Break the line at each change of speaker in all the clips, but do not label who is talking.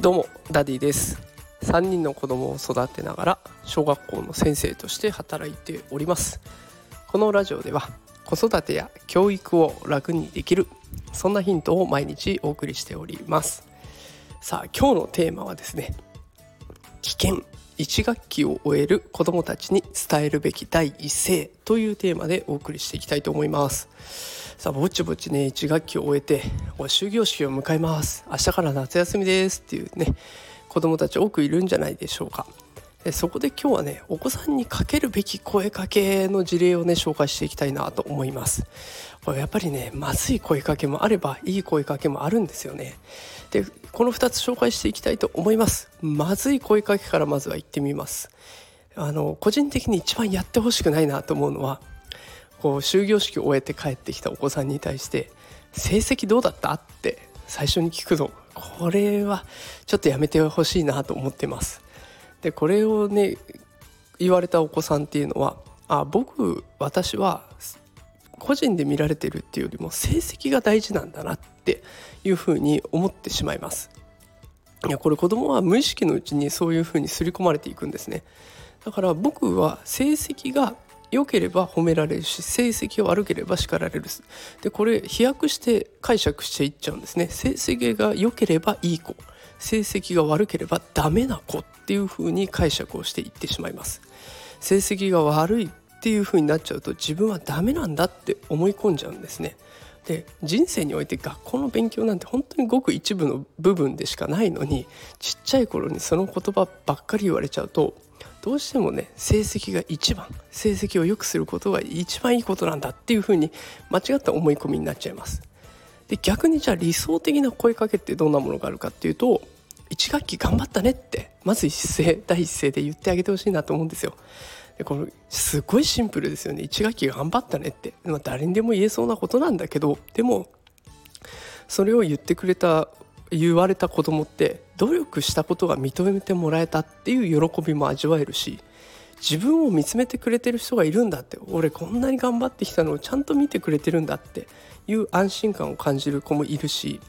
どうもダディです。3人の子供を育てながら小学校の先生として働いております。このラジオでは子育てや教育を楽にできるそんなヒントを毎日お送りしております。さあ今日のテーマはですね危険1学期を終える子どもたちに伝えるべき第一声というテーマでお送りしていきたいと思います。さあぼちぼちね1学期を終えて終業式を迎えます。明日から夏休みですっていうね子どもたち多くいるんじゃないでしょうか。そこで今日はねお子さんにかけるべき声かけの事例をね紹介していきたいなと思います。これやっぱりねまずい声かけもあればいい声かけもあるんですよね。でこの2つ紹介していきたいと思います。まずい声かけからまずは言ってみます。あの個人的に一番やってほしくないなと思うのはこう終業式を終えて帰ってきたお子さんに対して「成績どうだった?」って最初に聞くのこれはちょっとやめてほしいなと思ってます。でこれをね言われたお子さんっていうのはあ僕私は個人で見られてるっていうよりも成績が大事なんだなっていうふうに思ってしまいます。いやこれ子供は無意識のうちにそういうふうに刷り込まれていくんですね。だから僕は成績が良ければ褒められるし成績悪ければ叱られる。でこれ飛躍して解釈していっちゃうんですね。成績が良ければいい子。成績が悪ければダメな子っていう風に解釈をしていってしまいます。成績が悪いっていう風になっちゃうと自分はダメなんだって思い込んじゃうんですね。で人生において学校の勉強なんて本当にごく一部の部分でしかないのにちっちゃい頃にその言葉ばっかり言われちゃうとどうしてもね成績が一番成績を良くすることが一番いいことなんだっていうふうに間違った思い込みになっちゃいます。で逆にじゃあ理想的な声かけってどんなものがあるかっていうと1学期頑張ったねってまず一声 第一声で言ってあげてほしいなと思うんですよ。でこのすごいシンプルですよね1学期頑張ったねって、まあ、誰にでも言えそうなことなんだけどでもそれを言ってくれた言われた子供って努力したことが認めてもらえたっていう喜びも味わえるし自分を見つめてくれてる人がいるんだって俺こんなに頑張ってきたのをちゃんと見てくれてるんだっていう安心感を感じる子もいるし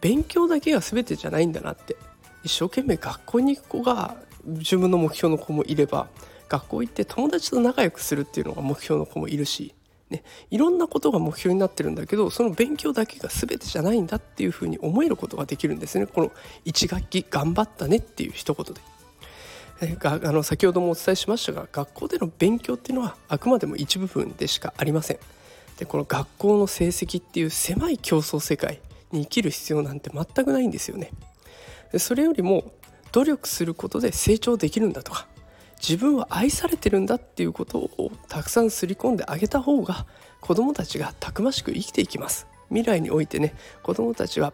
勉強だけが全てじゃないんだなって一生懸命学校に行く子が自分の目標の子もいれば学校行って友達と仲良くするっていうのが目標の子もいるしね、いろんなことが目標になってるんだけどその勉強だけが全てじゃないんだっていうふうに思えることができるんですねこの1学期頑張ったねっていう一言で。あの先ほどもお伝えしましたが学校での勉強っていうのはあくまでも一部分でしかありません。でこの学校の成績っていう狭い競争世界に生きる必要なんて全くないんですよね。それよりも努力することで成長できるんだとか自分は愛されてるんだっていうことをたくさん刷り込んであげた方が子どもたちがたくましく生きていきます。未来においてね子どもたちは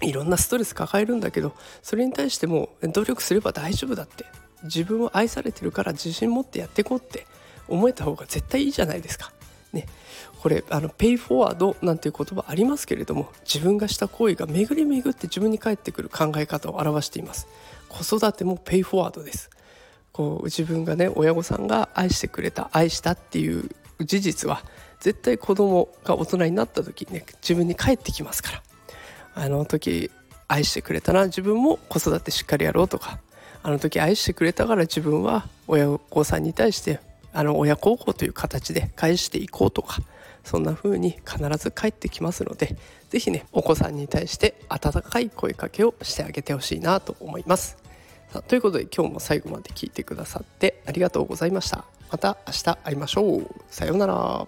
いろんなストレス抱えるんだけどそれに対しても努力すれば大丈夫だって自分を愛されてるから自信持ってやっていこうって思えた方が絶対いいじゃないですか。ね、これあのペイフォワードなんていう言葉ありますけれども自分がした行為が巡り巡って自分に返ってくる考え方を表しています。子育てもペイフォワードです。こう自分がね親御さんが愛してくれた愛したっていう事実は絶対子供が大人になった時にね自分に返ってきますから。あの時愛してくれたな自分も子育てしっかりやろうとか。あの時愛してくれたから自分は親御さんに対してあの親孝行という形で返していこうとか。そんな風に必ず返ってきますので是非ねお子さんに対して温かい声かけをしてあげてほしいなと思います。さあということで今日も最後まで聞いてくださってありがとうございました。また明日会いましょう。さようなら。